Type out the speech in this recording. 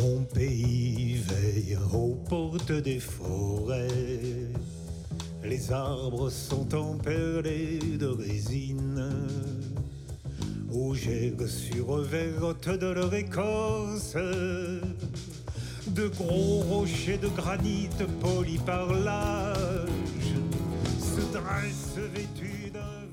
Mon pays veille aux portes des forêts. Les arbres sont emperlés de résine. Où j'aigues sur de leur écorce. De gros rochers de granit polis par l'âge se dressent vêtus d'un